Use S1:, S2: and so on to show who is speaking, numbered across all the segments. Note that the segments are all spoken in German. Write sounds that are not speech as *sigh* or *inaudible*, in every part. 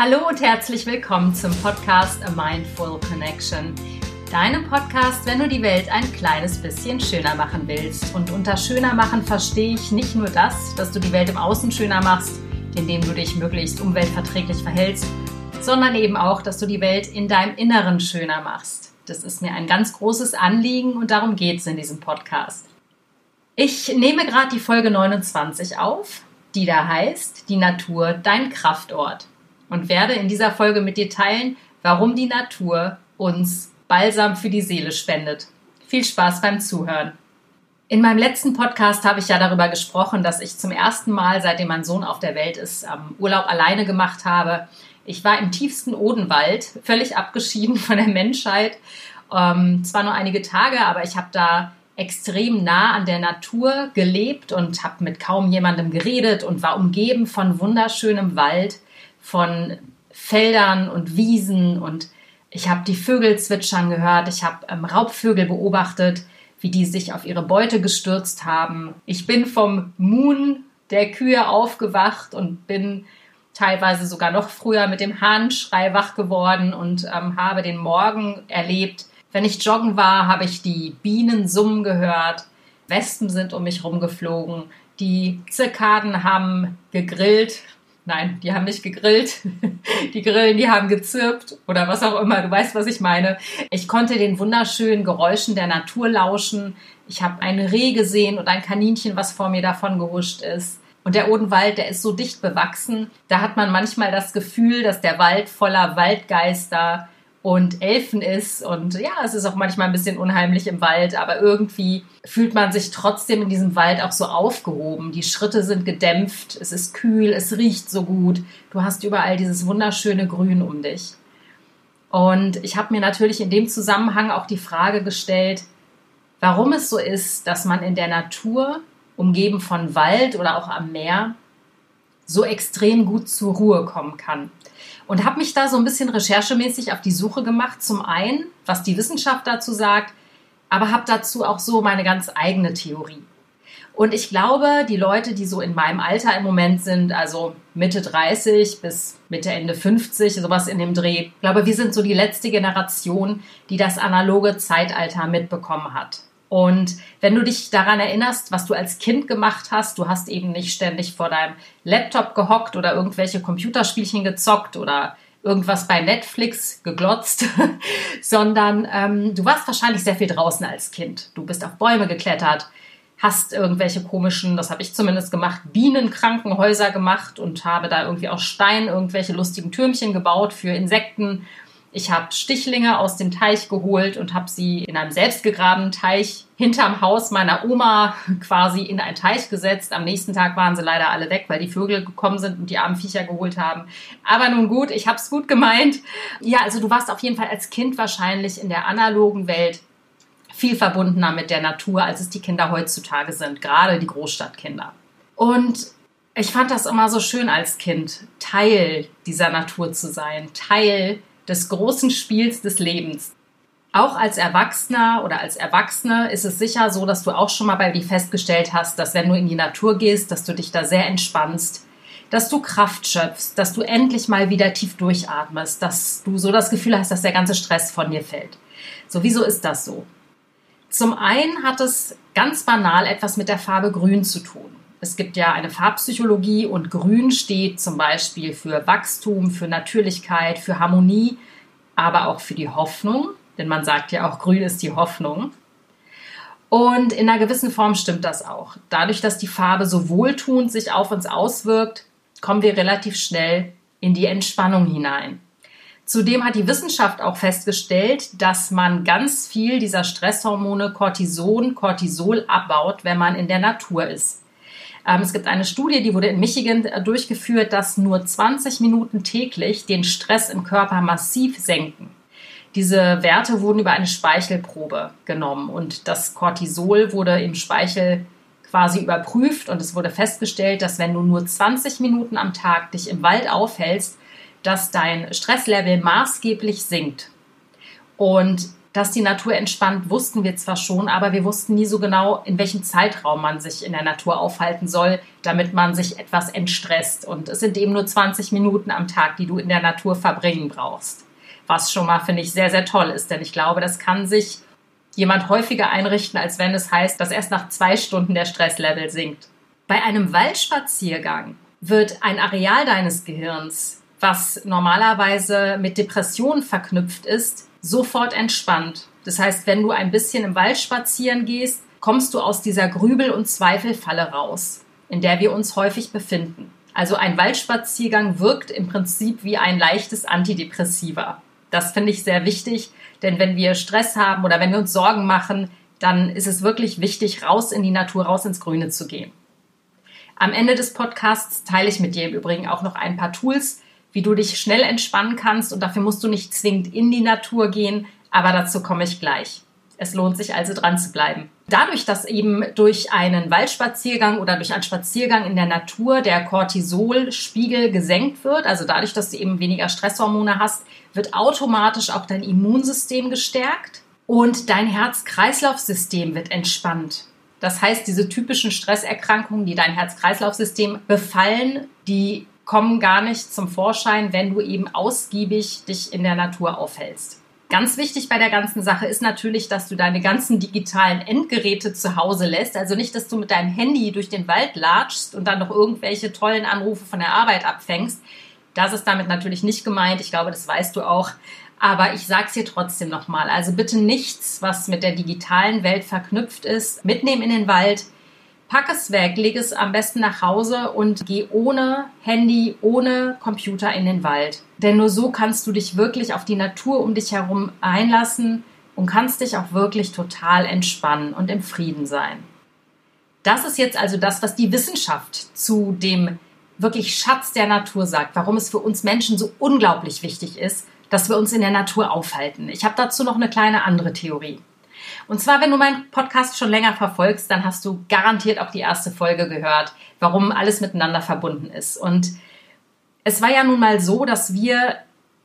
S1: Hallo und herzlich willkommen zum Podcast A Mindful Connection. Deinem Podcast, wenn du die Welt ein kleines bisschen schöner machen willst. Und unter schöner machen verstehe ich nicht nur das, dass du die Welt im Außen schöner machst, indem du dich möglichst umweltverträglich verhältst, sondern eben auch, dass du die Welt in deinem Inneren schöner machst. Das ist mir ein ganz großes Anliegen und darum geht es in diesem Podcast. Ich nehme gerade die Folge 29 auf, die da heißt Die Natur, dein Kraftort und werde in dieser Folge mit dir teilen, warum die Natur uns Balsam für die Seele spendet. Viel Spaß beim Zuhören. In meinem letzten Podcast habe ich ja darüber gesprochen, dass ich zum ersten Mal, seitdem mein Sohn auf der Welt ist, Urlaub alleine gemacht habe. Ich war im tiefsten Odenwald, völlig abgeschieden von der Menschheit. Ähm, zwar nur einige Tage, aber ich habe da extrem nah an der Natur gelebt und habe mit kaum jemandem geredet und war umgeben von wunderschönem Wald von Feldern und Wiesen und ich habe die Vögel zwitschern gehört, ich habe ähm, Raubvögel beobachtet, wie die sich auf ihre Beute gestürzt haben. Ich bin vom Moon der Kühe aufgewacht und bin teilweise sogar noch früher mit dem Hahnschrei wach geworden und ähm, habe den Morgen erlebt. Wenn ich joggen war, habe ich die Bienen summen gehört. Wespen sind um mich rumgeflogen. Die Zirkaden haben gegrillt Nein, die haben nicht gegrillt. *laughs* Die Grillen, die haben gezirpt oder was auch immer. Du weißt, was ich meine. Ich konnte den wunderschönen Geräuschen der Natur lauschen. Ich habe ein Reh gesehen und ein Kaninchen, was vor mir davon gehuscht ist. Und der Odenwald, der ist so dicht bewachsen. Da hat man manchmal das Gefühl, dass der Wald voller Waldgeister und Elfen ist. Und ja, es ist auch manchmal ein bisschen unheimlich im Wald, aber irgendwie fühlt man sich trotzdem in diesem Wald auch so aufgehoben. Die Schritte sind gedämpft, es ist kühl, es riecht so gut. Du hast überall dieses wunderschöne Grün um dich. Und ich habe mir natürlich in dem Zusammenhang auch die Frage gestellt, warum es so ist, dass man in der Natur, umgeben von Wald oder auch am Meer, so extrem gut zur Ruhe kommen kann. Und habe mich da so ein bisschen recherchemäßig auf die Suche gemacht. Zum einen, was die Wissenschaft dazu sagt, aber habe dazu auch so meine ganz eigene Theorie. Und ich glaube, die Leute, die so in meinem Alter im Moment sind, also Mitte 30 bis Mitte, Ende 50, sowas in dem Dreh, glaube, wir sind so die letzte Generation, die das analoge Zeitalter mitbekommen hat. Und wenn du dich daran erinnerst, was du als Kind gemacht hast, du hast eben nicht ständig vor deinem Laptop gehockt oder irgendwelche Computerspielchen gezockt oder irgendwas bei Netflix geglotzt, *laughs* sondern ähm, du warst wahrscheinlich sehr viel draußen als Kind. Du bist auf Bäume geklettert, hast irgendwelche komischen, das habe ich zumindest gemacht, Bienenkrankenhäuser gemacht und habe da irgendwie aus Stein irgendwelche lustigen Türmchen gebaut für Insekten ich habe Stichlinge aus dem Teich geholt und habe sie in einem selbstgegrabenen Teich hinterm Haus meiner Oma *laughs* quasi in einen Teich gesetzt. Am nächsten Tag waren sie leider alle weg, weil die Vögel gekommen sind und die armen Viecher geholt haben. Aber nun gut, ich habe es gut gemeint. Ja, also du warst auf jeden Fall als Kind wahrscheinlich in der analogen Welt viel verbundener mit der Natur, als es die Kinder heutzutage sind, gerade die Großstadtkinder. Und ich fand das immer so schön als Kind, Teil dieser Natur zu sein, Teil des großen Spiels des Lebens. Auch als Erwachsener oder als Erwachsene ist es sicher so, dass du auch schon mal bei dir festgestellt hast, dass wenn du in die Natur gehst, dass du dich da sehr entspannst, dass du Kraft schöpfst, dass du endlich mal wieder tief durchatmest, dass du so das Gefühl hast, dass der ganze Stress von dir fällt. So, wieso ist das so? Zum einen hat es ganz banal etwas mit der Farbe Grün zu tun. Es gibt ja eine Farbpsychologie und Grün steht zum Beispiel für Wachstum, für Natürlichkeit, für Harmonie, aber auch für die Hoffnung, denn man sagt ja auch, Grün ist die Hoffnung. Und in einer gewissen Form stimmt das auch. Dadurch, dass die Farbe so wohltuend sich auf uns auswirkt, kommen wir relativ schnell in die Entspannung hinein. Zudem hat die Wissenschaft auch festgestellt, dass man ganz viel dieser Stresshormone Cortison, Cortisol abbaut, wenn man in der Natur ist. Ähm, es gibt eine Studie, die wurde in Michigan äh, durchgeführt, dass nur 20 Minuten täglich den Stress im Körper massiv senken. Diese Werte wurden über eine Speichelprobe genommen und das Cortisol wurde im Speichel quasi überprüft und es wurde festgestellt, dass wenn du nur 20 Minuten am Tag dich im Wald aufhältst, dass dein Stresslevel maßgeblich sinkt. Und dass die Natur entspannt, wussten wir zwar schon, aber wir wussten nie so genau, in welchem Zeitraum man sich in der Natur aufhalten soll, damit man sich etwas entstresst. Und es sind eben nur 20 Minuten am Tag, die du in der Natur verbringen brauchst. Was schon mal, finde ich, sehr, sehr toll ist, denn ich glaube, das kann sich jemand häufiger einrichten, als wenn es heißt, dass erst nach zwei Stunden der Stresslevel sinkt. Bei einem Waldspaziergang wird ein Areal deines Gehirns, was normalerweise mit Depressionen verknüpft ist, sofort entspannt. Das heißt, wenn du ein bisschen im Wald spazieren gehst, kommst du aus dieser Grübel- und Zweifelfalle raus, in der wir uns häufig befinden. Also ein Waldspaziergang wirkt im Prinzip wie ein leichtes Antidepressiva. Das finde ich sehr wichtig, denn wenn wir Stress haben oder wenn wir uns Sorgen machen, dann ist es wirklich wichtig, raus in die Natur, raus ins Grüne zu gehen. Am Ende des Podcasts teile ich mit dir im Übrigen auch noch ein paar Tools, wie du dich schnell entspannen kannst und dafür musst du nicht zwingend in die Natur gehen, aber dazu komme ich gleich. Es lohnt sich also dran zu bleiben. Dadurch, dass eben durch einen Waldspaziergang oder durch einen Spaziergang in der Natur der Cortisolspiegel gesenkt wird, also dadurch, dass du eben weniger Stresshormone hast, wird automatisch auch dein Immunsystem gestärkt und dein Herz-Kreislauf-System wird entspannt. Das heißt, diese typischen Stresserkrankungen, die dein Herz-Kreislauf-System befallen, die kommen gar nicht zum Vorschein, wenn du eben ausgiebig dich in der Natur aufhältst. Ganz wichtig bei der ganzen Sache ist natürlich, dass du deine ganzen digitalen Endgeräte zu Hause lässt. Also nicht, dass du mit deinem Handy durch den Wald latschst und dann noch irgendwelche tollen Anrufe von der Arbeit abfängst. Das ist damit natürlich nicht gemeint. Ich glaube, das weißt du auch. Aber ich sage es dir trotzdem nochmal. Also bitte nichts, was mit der digitalen Welt verknüpft ist, mitnehmen in den Wald. Pack es weg, leg es am besten nach Hause und geh ohne Handy, ohne Computer in den Wald. Denn nur so kannst du dich wirklich auf die Natur um dich herum einlassen und kannst dich auch wirklich total entspannen und im Frieden sein. Das ist jetzt also das, was die Wissenschaft zu dem wirklich Schatz der Natur sagt, warum es für uns Menschen so unglaublich wichtig ist, dass wir uns in der Natur aufhalten. Ich habe dazu noch eine kleine andere Theorie. Und zwar, wenn du meinen Podcast schon länger verfolgst, dann hast du garantiert auch die erste Folge gehört, warum alles miteinander verbunden ist. Und es war ja nun mal so, dass wir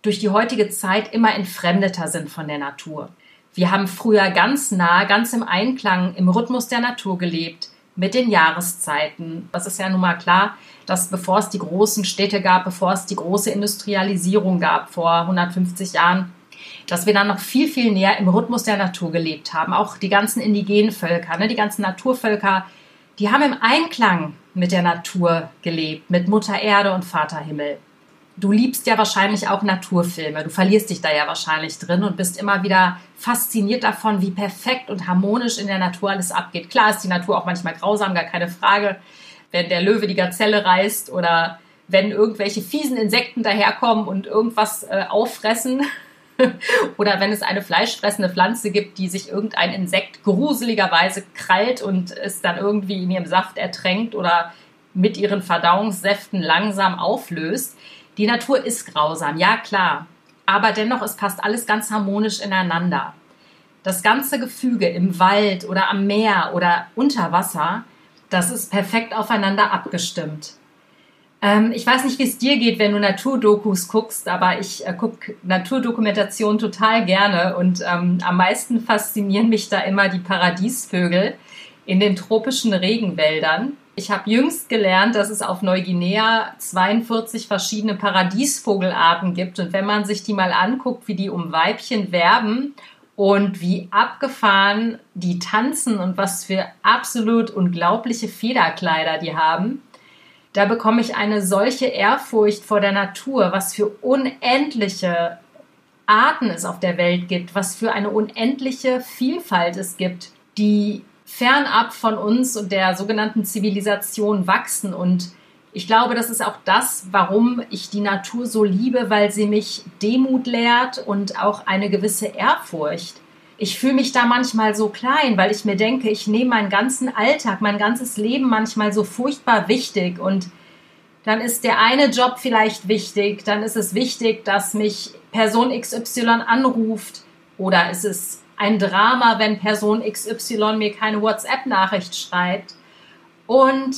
S1: durch die heutige Zeit immer entfremdeter sind von der Natur. Wir haben früher ganz nah, ganz im Einklang, im Rhythmus der Natur gelebt, mit den Jahreszeiten. Das ist ja nun mal klar, dass bevor es die großen Städte gab, bevor es die große Industrialisierung gab vor 150 Jahren, dass wir dann noch viel, viel näher im Rhythmus der Natur gelebt haben. Auch die ganzen indigenen Völker, ne, die ganzen Naturvölker, die haben im Einklang mit der Natur gelebt, mit Mutter Erde und Vater Himmel. Du liebst ja wahrscheinlich auch Naturfilme. Du verlierst dich da ja wahrscheinlich drin und bist immer wieder fasziniert davon, wie perfekt und harmonisch in der Natur alles abgeht. Klar ist die Natur auch manchmal grausam, gar keine Frage. Wenn der Löwe die Gazelle reißt oder wenn irgendwelche fiesen Insekten daherkommen und irgendwas äh, auffressen, *laughs* Oder wenn es eine fleischfressende Pflanze gibt, die sich irgendein Insekt gruseligerweise krallt und es dann irgendwie in ihrem Saft ertränkt oder mit ihren Verdauungssäften langsam auflöst. Die Natur ist grausam, ja klar. Aber dennoch, es passt alles ganz harmonisch ineinander. Das ganze Gefüge im Wald oder am Meer oder unter Wasser, das ist perfekt aufeinander abgestimmt. Ähm, ich weiß nicht, wie es dir geht, wenn du Naturdokus guckst, aber ich äh, gucke Naturdokumentation total gerne und ähm, am meisten faszinieren mich da immer die Paradiesvögel in den tropischen Regenwäldern. Ich habe jüngst gelernt, dass es auf Neuguinea 42 verschiedene Paradiesvogelarten gibt und wenn man sich die mal anguckt, wie die um Weibchen werben und wie abgefahren die tanzen und was für absolut unglaubliche Federkleider die haben, da bekomme ich eine solche Ehrfurcht vor der Natur, was für unendliche Arten es auf der Welt gibt, was für eine unendliche Vielfalt es gibt, die fernab von uns und der sogenannten Zivilisation wachsen. Und ich glaube, das ist auch das, warum ich die Natur so liebe, weil sie mich Demut lehrt und auch eine gewisse Ehrfurcht ich fühle mich da manchmal so klein, weil ich mir denke, ich nehme meinen ganzen Alltag, mein ganzes Leben manchmal so furchtbar wichtig und dann ist der eine Job vielleicht wichtig, dann ist es wichtig, dass mich Person XY anruft oder ist es ein Drama, wenn Person XY mir keine WhatsApp-Nachricht schreibt. Und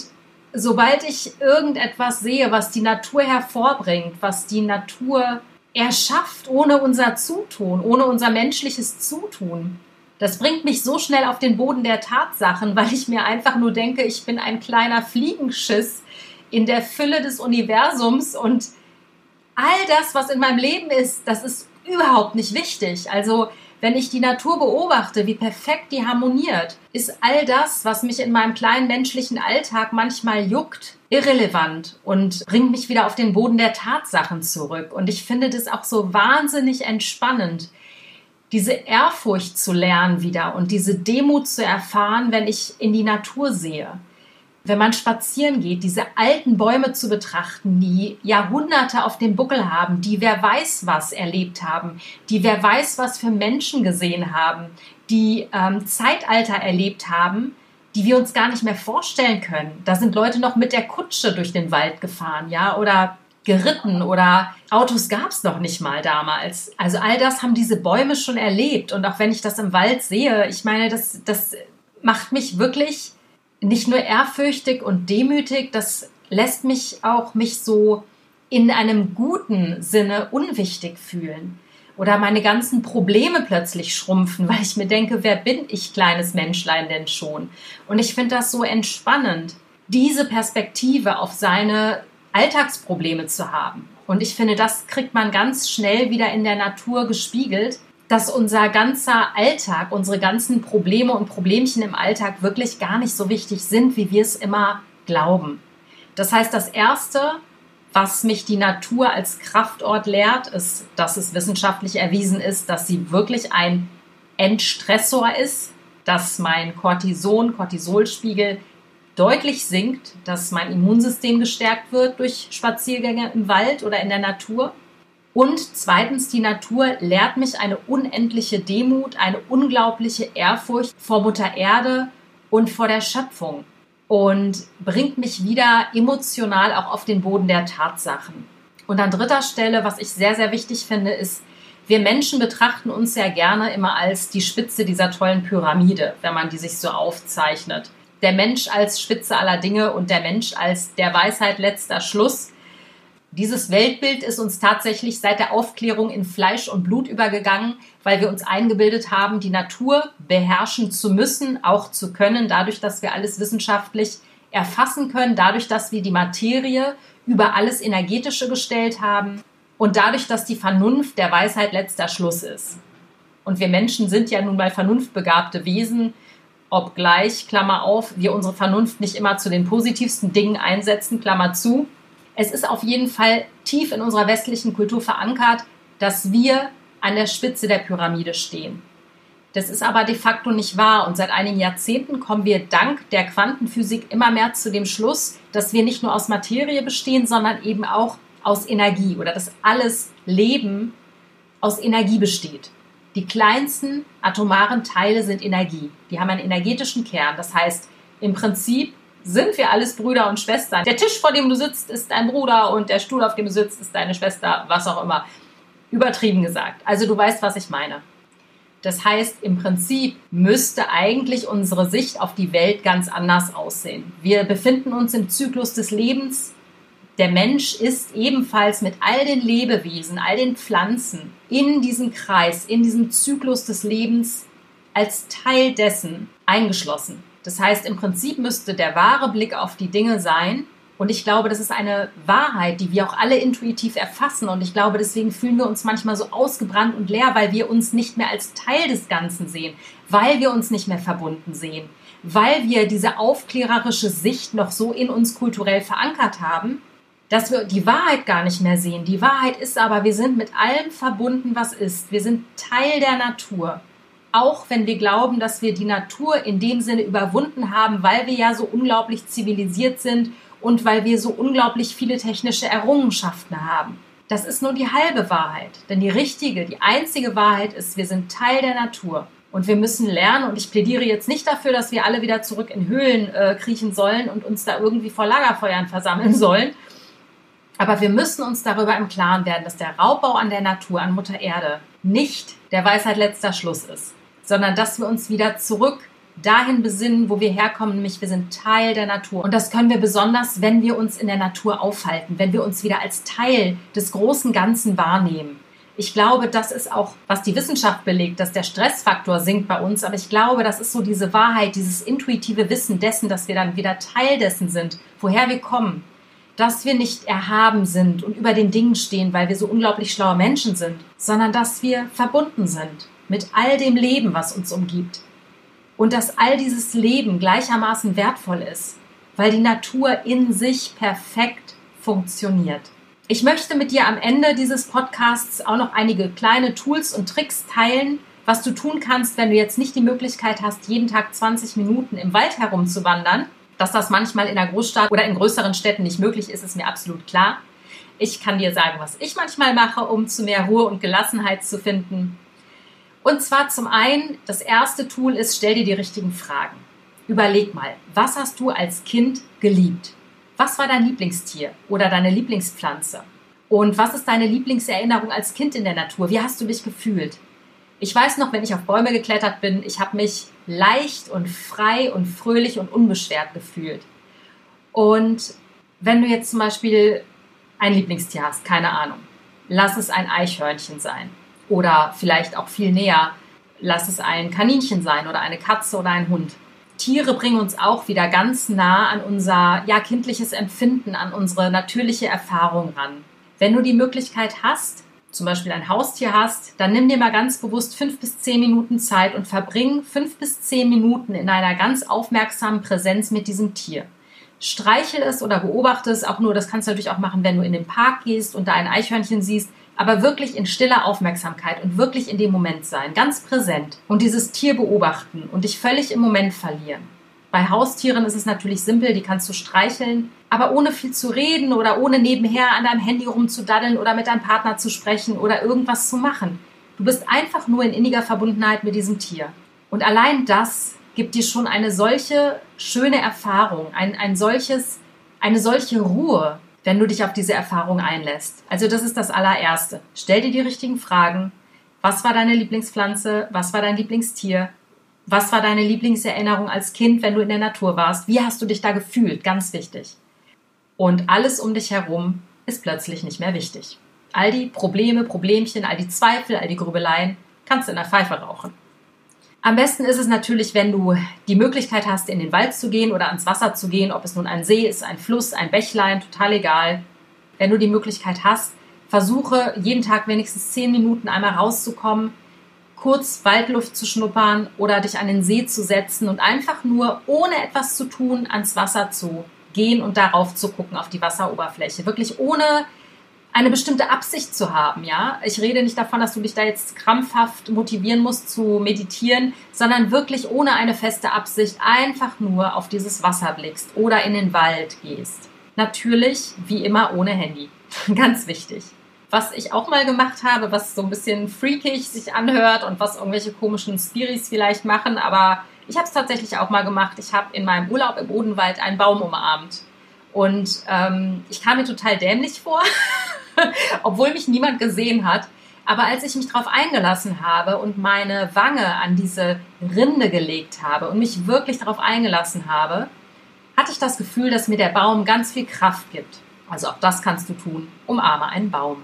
S1: sobald ich irgendetwas sehe, was die Natur hervorbringt, was die Natur erschafft ohne unser Zutun, ohne unser menschliches Zutun. Das bringt mich so schnell auf den Boden der Tatsachen, weil ich mir einfach nur denke, ich bin ein kleiner Fliegenschiss in der Fülle des Universums und all das, was in meinem Leben ist, das ist überhaupt nicht wichtig. Also wenn ich die Natur beobachte, wie perfekt die harmoniert, ist all das, was mich in meinem kleinen menschlichen Alltag manchmal juckt, irrelevant und bringt mich wieder auf den Boden der Tatsachen zurück. Und ich finde das auch so wahnsinnig entspannend, diese Ehrfurcht zu lernen wieder und diese Demut zu erfahren, wenn ich in die Natur sehe wenn man spazieren geht, diese alten Bäume zu betrachten, die Jahrhunderte auf dem Buckel haben, die wer weiß was erlebt haben, die wer weiß was für Menschen gesehen haben, die ähm, Zeitalter erlebt haben, die wir uns gar nicht mehr vorstellen können. Da sind Leute noch mit der Kutsche durch den Wald gefahren, ja, oder geritten oder Autos gab es noch nicht mal damals. Also all das haben diese Bäume schon erlebt. Und auch wenn ich das im Wald sehe, ich meine, das, das macht mich wirklich nicht nur ehrfürchtig und demütig, das lässt mich auch mich so in einem guten Sinne unwichtig fühlen. Oder meine ganzen Probleme plötzlich schrumpfen, *laughs* weil ich mir denke, wer bin ich, kleines Menschlein denn schon? Und ich finde das so entspannend, diese Perspektive auf seine Alltagsprobleme zu haben. Und ich finde, das kriegt man ganz schnell wieder in der Natur gespiegelt, dass unser ganzer Alltag, unsere ganzen Probleme und Problemchen im Alltag wirklich gar nicht so wichtig sind, wie wir es immer glauben. Das heißt, das Erste, was mich die Natur als Kraftort lehrt, ist, dass es wissenschaftlich erwiesen ist, dass sie wirklich ein Entstressor ist, dass mein Cortison, Cortisolspiegel deutlich sinkt, dass mein Immunsystem gestärkt wird durch Spaziergänge im Wald oder in der Natur und zweitens, die Natur lehrt mich eine unendliche Demut, eine unglaubliche Ehrfurcht vor Mutter Erde und vor der Schöpfung und bringt mich wieder emotional auch auf den Boden der Tatsachen. Und an dritter Stelle, was ich sehr, sehr wichtig finde, ist, wir Menschen betrachten uns sehr gerne immer als die Spitze dieser tollen Pyramide, wenn man die sich so aufzeichnet. Der Mensch als Spitze aller Dinge und der Mensch als der Weisheit letzter Schluss. Dieses Weltbild ist uns tatsächlich seit der Aufklärung in Fleisch und Blut übergegangen, weil wir uns eingebildet haben, die Natur beherrschen zu müssen, auch zu können, dadurch, dass wir alles wissenschaftlich erfassen können, dadurch, dass wir die Materie über alles Energetische gestellt haben und dadurch, dass die Vernunft der Weisheit letzter Schluss ist. Und wir Menschen sind ja nun mal vernunftbegabte Wesen, obgleich, Klammer auf, wir unsere Vernunft nicht immer zu den positivsten Dingen einsetzen, Klammer zu. Es ist auf jeden Fall tief in unserer westlichen Kultur verankert, dass wir an der Spitze der Pyramide stehen. Das ist aber de facto nicht wahr und seit einigen Jahrzehnten kommen wir dank der Quantenphysik immer mehr zu dem Schluss, dass wir nicht nur aus Materie bestehen, sondern eben auch aus Energie oder dass alles Leben aus Energie besteht. Die kleinsten atomaren Teile sind Energie. Die haben einen energetischen Kern. Das heißt, im Prinzip sind wir alles Brüder und Schwestern. Der Tisch, vor dem du sitzt, ist dein Bruder und der Stuhl, auf dem du sitzt, ist deine Schwester, was auch immer. Übertrieben gesagt. Also du weißt, was ich meine. Das heißt, im Prinzip müsste eigentlich unsere Sicht auf die Welt ganz anders aussehen. Wir befinden uns im Zyklus des Lebens. Der Mensch ist ebenfalls mit all den Lebewesen, all den Pflanzen in diesem Kreis, in diesem Zyklus des Lebens als Teil dessen eingeschlossen. Das heißt, im Prinzip müsste der wahre Blick auf die Dinge sein. Und ich glaube, das ist eine Wahrheit, die wir auch alle intuitiv erfassen. Und ich glaube, deswegen fühlen wir uns manchmal so ausgebrannt und leer, weil wir uns nicht mehr als Teil des Ganzen sehen, weil wir uns nicht mehr verbunden sehen, weil wir diese aufklärerische Sicht noch so in uns kulturell verankert haben, dass wir die Wahrheit gar nicht mehr sehen. Die Wahrheit ist aber, wir sind mit allem verbunden, was ist. Wir sind Teil der Natur auch wenn wir glauben, dass wir die Natur in dem Sinne überwunden haben, weil wir ja so unglaublich zivilisiert sind und weil wir so unglaublich viele technische Errungenschaften haben. Das ist nur die halbe Wahrheit. Denn die richtige, die einzige Wahrheit ist, wir sind Teil der Natur. Und wir müssen lernen, und ich plädiere jetzt nicht dafür, dass wir alle wieder zurück in Höhlen äh, kriechen sollen und uns da irgendwie vor Lagerfeuern versammeln *laughs* sollen. Aber wir müssen uns darüber im Klaren werden, dass der Raubbau an der Natur, an Mutter Erde, nicht der Weisheit letzter Schluss ist sondern dass wir uns wieder zurück dahin besinnen, wo wir herkommen, nämlich wir sind Teil der Natur. Und das können wir besonders, wenn wir uns in der Natur aufhalten, wenn wir uns wieder als Teil des großen Ganzen wahrnehmen. Ich glaube, das ist auch, was die Wissenschaft belegt, dass der Stressfaktor sinkt bei uns. Aber ich glaube, das ist so diese Wahrheit, dieses intuitive Wissen dessen, dass wir dann wieder Teil dessen sind, woher wir kommen. Dass wir nicht erhaben sind und über den Dingen stehen, weil wir so unglaublich schlaue Menschen sind, sondern dass wir verbunden sind mit all dem Leben, was uns umgibt. Und dass all dieses Leben gleichermaßen wertvoll ist, weil die Natur in sich perfekt funktioniert. Ich möchte mit dir am Ende dieses Podcasts auch noch einige kleine Tools und Tricks teilen, was du tun kannst, wenn du jetzt nicht die Möglichkeit hast, jeden Tag 20 Minuten im Wald herumzuwandern. Dass das manchmal in der Großstadt oder in größeren Städten nicht möglich ist, ist mir absolut klar. Ich kann dir sagen, was ich manchmal mache, um zu mehr Ruhe und Gelassenheit zu finden. Und zwar zum einen, das erste Tool ist, stell dir die richtigen Fragen. Überleg mal, was hast du als Kind geliebt? Was war dein Lieblingstier oder deine Lieblingspflanze? Und was ist deine Lieblingserinnerung als Kind in der Natur? Wie hast du dich gefühlt? Ich weiß noch, wenn ich auf Bäume geklettert bin, ich habe mich leicht und frei und fröhlich und unbeschwert gefühlt. Und wenn du jetzt zum Beispiel ein Lieblingstier hast, keine Ahnung, lass es ein Eichhörnchen sein oder vielleicht auch viel näher, lass es ein Kaninchen sein oder eine Katze oder ein Hund. Tiere bringen uns auch wieder ganz nah an unser ja, kindliches Empfinden, an unsere natürliche Erfahrung ran. Wenn du die Möglichkeit hast, zum Beispiel ein Haustier hast, dann nimm dir mal ganz bewusst fünf bis zehn Minuten Zeit und verbring fünf bis zehn Minuten in einer ganz aufmerksamen Präsenz mit diesem Tier. Streichel es oder beobachte es auch nur, das kannst du natürlich auch machen, wenn du in den Park gehst und da ein Eichhörnchen siehst, aber wirklich in stiller Aufmerksamkeit und wirklich in dem Moment sein, ganz präsent und dieses Tier beobachten und dich völlig im Moment verlieren. Bei Haustieren ist es natürlich simpel, die kannst du streicheln, aber ohne viel zu reden oder ohne nebenher an deinem Handy rumzudaddeln oder mit deinem Partner zu sprechen oder irgendwas zu machen. Du bist einfach nur in inniger Verbundenheit mit diesem Tier. Und allein das gibt dir schon eine solche schöne Erfahrung, ein, ein solches, eine solche Ruhe, wenn du dich auf diese Erfahrung einlässt. Also das ist das allererste. Stell dir die richtigen Fragen. Was war deine Lieblingspflanze? Was war dein Lieblingstier? Was war deine Lieblingserinnerung als Kind, wenn du in der Natur warst? Wie hast du dich da gefühlt? Ganz wichtig. Und alles um dich herum ist plötzlich nicht mehr wichtig. All die Probleme, Problemchen, all die Zweifel, all die Grübeleien kannst du in der Pfeife rauchen. Am besten ist es natürlich, wenn du die Möglichkeit hast, in den Wald zu gehen oder ans Wasser zu gehen, ob es nun ein See ist, ein Fluss, ein Bächlein, total egal. Wenn du die Möglichkeit hast, versuche jeden Tag wenigstens zehn Minuten einmal rauszukommen, kurz Waldluft zu schnuppern oder dich an den See zu setzen und einfach nur ohne etwas zu tun ans Wasser zu gehen und darauf zu gucken, auf die Wasseroberfläche. Wirklich ohne eine bestimmte Absicht zu haben, ja. Ich rede nicht davon, dass du dich da jetzt krampfhaft motivieren musst zu meditieren, sondern wirklich ohne eine feste Absicht einfach nur auf dieses Wasser blickst oder in den Wald gehst. Natürlich, wie immer, ohne Handy. *laughs* Ganz wichtig. Was ich auch mal gemacht habe, was so ein bisschen freakig sich anhört und was irgendwelche komischen Spiris vielleicht machen, aber ich habe es tatsächlich auch mal gemacht. Ich habe in meinem Urlaub im Odenwald einen Baum umarmt. Und ähm, ich kam mir total dämlich vor, *laughs* *laughs* obwohl mich niemand gesehen hat. Aber als ich mich darauf eingelassen habe und meine Wange an diese Rinde gelegt habe und mich wirklich darauf eingelassen habe, hatte ich das Gefühl, dass mir der Baum ganz viel Kraft gibt. Also auch das kannst du tun. Umarme einen Baum.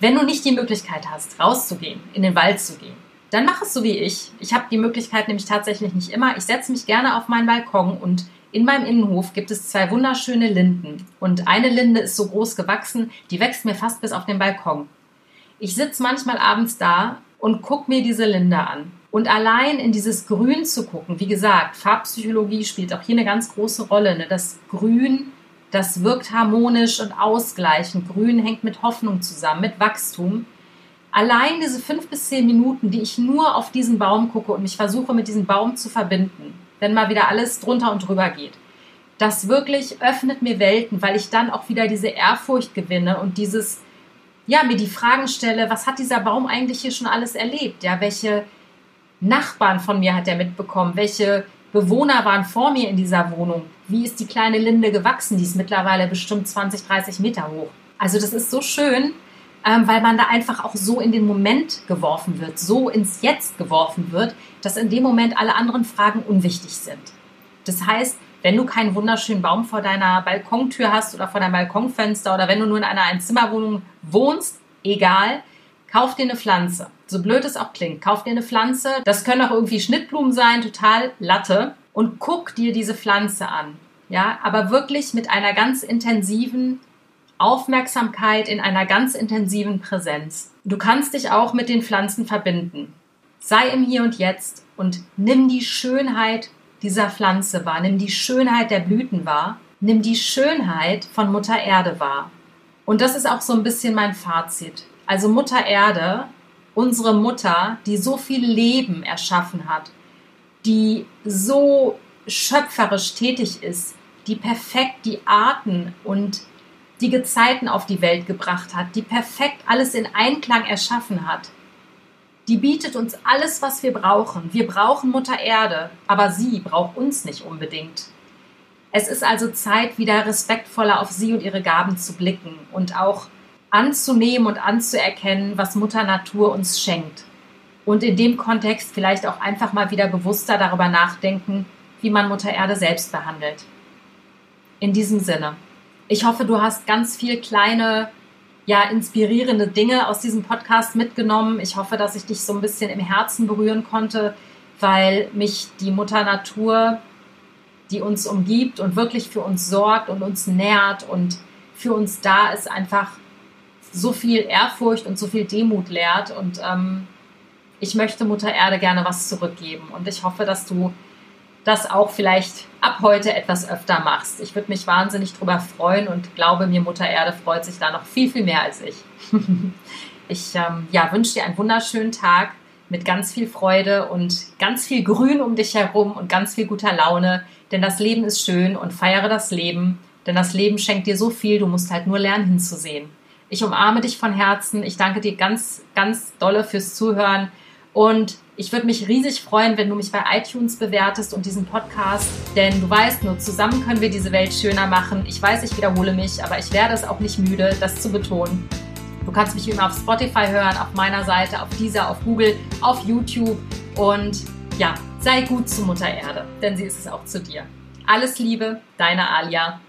S1: Wenn du nicht die Möglichkeit hast, rauszugehen, in den Wald zu gehen, dann mach es so wie ich. Ich habe die Möglichkeit nämlich tatsächlich nicht immer. Ich setze mich gerne auf meinen Balkon und in meinem Innenhof gibt es zwei wunderschöne Linden und eine Linde ist so groß gewachsen, die wächst mir fast bis auf den Balkon. Ich sitze manchmal abends da und gucke mir diese Linde an. Und allein in dieses Grün zu gucken, wie gesagt, Farbpsychologie spielt auch hier eine ganz große Rolle. Ne? Das Grün, das wirkt harmonisch und ausgleichend. Grün hängt mit Hoffnung zusammen, mit Wachstum. Allein diese fünf bis zehn Minuten, die ich nur auf diesen Baum gucke und mich versuche, mit diesem Baum zu verbinden, wenn mal wieder alles drunter und drüber geht. Das wirklich öffnet mir Welten, weil ich dann auch wieder diese Ehrfurcht gewinne und dieses, ja, mir die Fragen stelle, was hat dieser Baum eigentlich hier schon alles erlebt? Ja, welche Nachbarn von mir hat er mitbekommen? Welche Bewohner waren vor mir in dieser Wohnung? Wie ist die kleine Linde gewachsen? Die ist mittlerweile bestimmt 20, 30 Meter hoch. Also das ist so schön, ähm, weil man da einfach auch so in den Moment geworfen wird, so ins Jetzt geworfen wird, dass in dem Moment alle anderen Fragen unwichtig sind. Das heißt, wenn du keinen wunderschönen Baum vor deiner Balkontür hast oder vor deinem Balkonfenster oder wenn du nur in einer Einzimmerwohnung wohnst, egal, kauf dir eine Pflanze. So blöd es auch klingt, kauf dir eine Pflanze. Das können auch irgendwie Schnittblumen sein, total Latte. Und guck dir diese Pflanze an. Ja, aber wirklich mit einer ganz intensiven Aufmerksamkeit, in einer ganz intensiven Präsenz. Du kannst dich auch mit den Pflanzen verbinden. Sei im Hier und Jetzt und nimm die Schönheit dieser Pflanze wahr, nimm die Schönheit der Blüten wahr, nimm die Schönheit von Mutter Erde wahr. Und das ist auch so ein bisschen mein Fazit. Also Mutter Erde, unsere Mutter, die so viel Leben erschaffen hat, die so schöpferisch tätig ist, die perfekt die Arten und die Gezeiten auf die Welt gebracht hat, die perfekt alles in Einklang erschaffen hat, die bietet uns alles, was wir brauchen. Wir brauchen Mutter Erde, aber sie braucht uns nicht unbedingt. Es ist also Zeit, wieder respektvoller auf sie und ihre Gaben zu blicken und auch anzunehmen und anzuerkennen, was Mutter Natur uns schenkt. Und in dem Kontext vielleicht auch einfach mal wieder bewusster darüber nachdenken, wie man Mutter Erde selbst behandelt. In diesem Sinne. Ich hoffe, du hast ganz viel kleine ja, inspirierende Dinge aus diesem Podcast mitgenommen. Ich hoffe, dass ich dich so ein bisschen im Herzen berühren konnte, weil mich die Mutter Natur, die uns umgibt und wirklich für uns sorgt und uns nährt und für uns da ist, einfach so viel Ehrfurcht und so viel Demut lehrt. Und ähm, ich möchte Mutter Erde gerne was zurückgeben. Und ich hoffe, dass du das auch vielleicht ab heute etwas öfter machst. Ich würde mich wahnsinnig darüber freuen und glaube mir, Mutter Erde freut sich da noch viel, viel mehr als ich. *laughs* ich ähm, ja, wünsche dir einen wunderschönen Tag mit ganz viel Freude und ganz viel Grün um dich herum und ganz viel guter Laune, denn das Leben ist schön und feiere das Leben, denn das Leben schenkt dir so viel, du musst halt nur lernen hinzusehen. Ich umarme dich von Herzen, ich danke dir ganz, ganz dolle fürs Zuhören und ich würde mich riesig freuen, wenn du mich bei iTunes bewertest und diesen Podcast, denn du weißt, nur zusammen können wir diese Welt schöner machen. Ich weiß, ich wiederhole mich, aber ich werde es auch nicht müde, das zu betonen. Du kannst mich immer auf Spotify hören, auf meiner Seite, auf dieser, auf Google, auf YouTube und ja, sei gut zu Mutter Erde, denn sie ist es auch zu dir. Alles Liebe, deine Alia.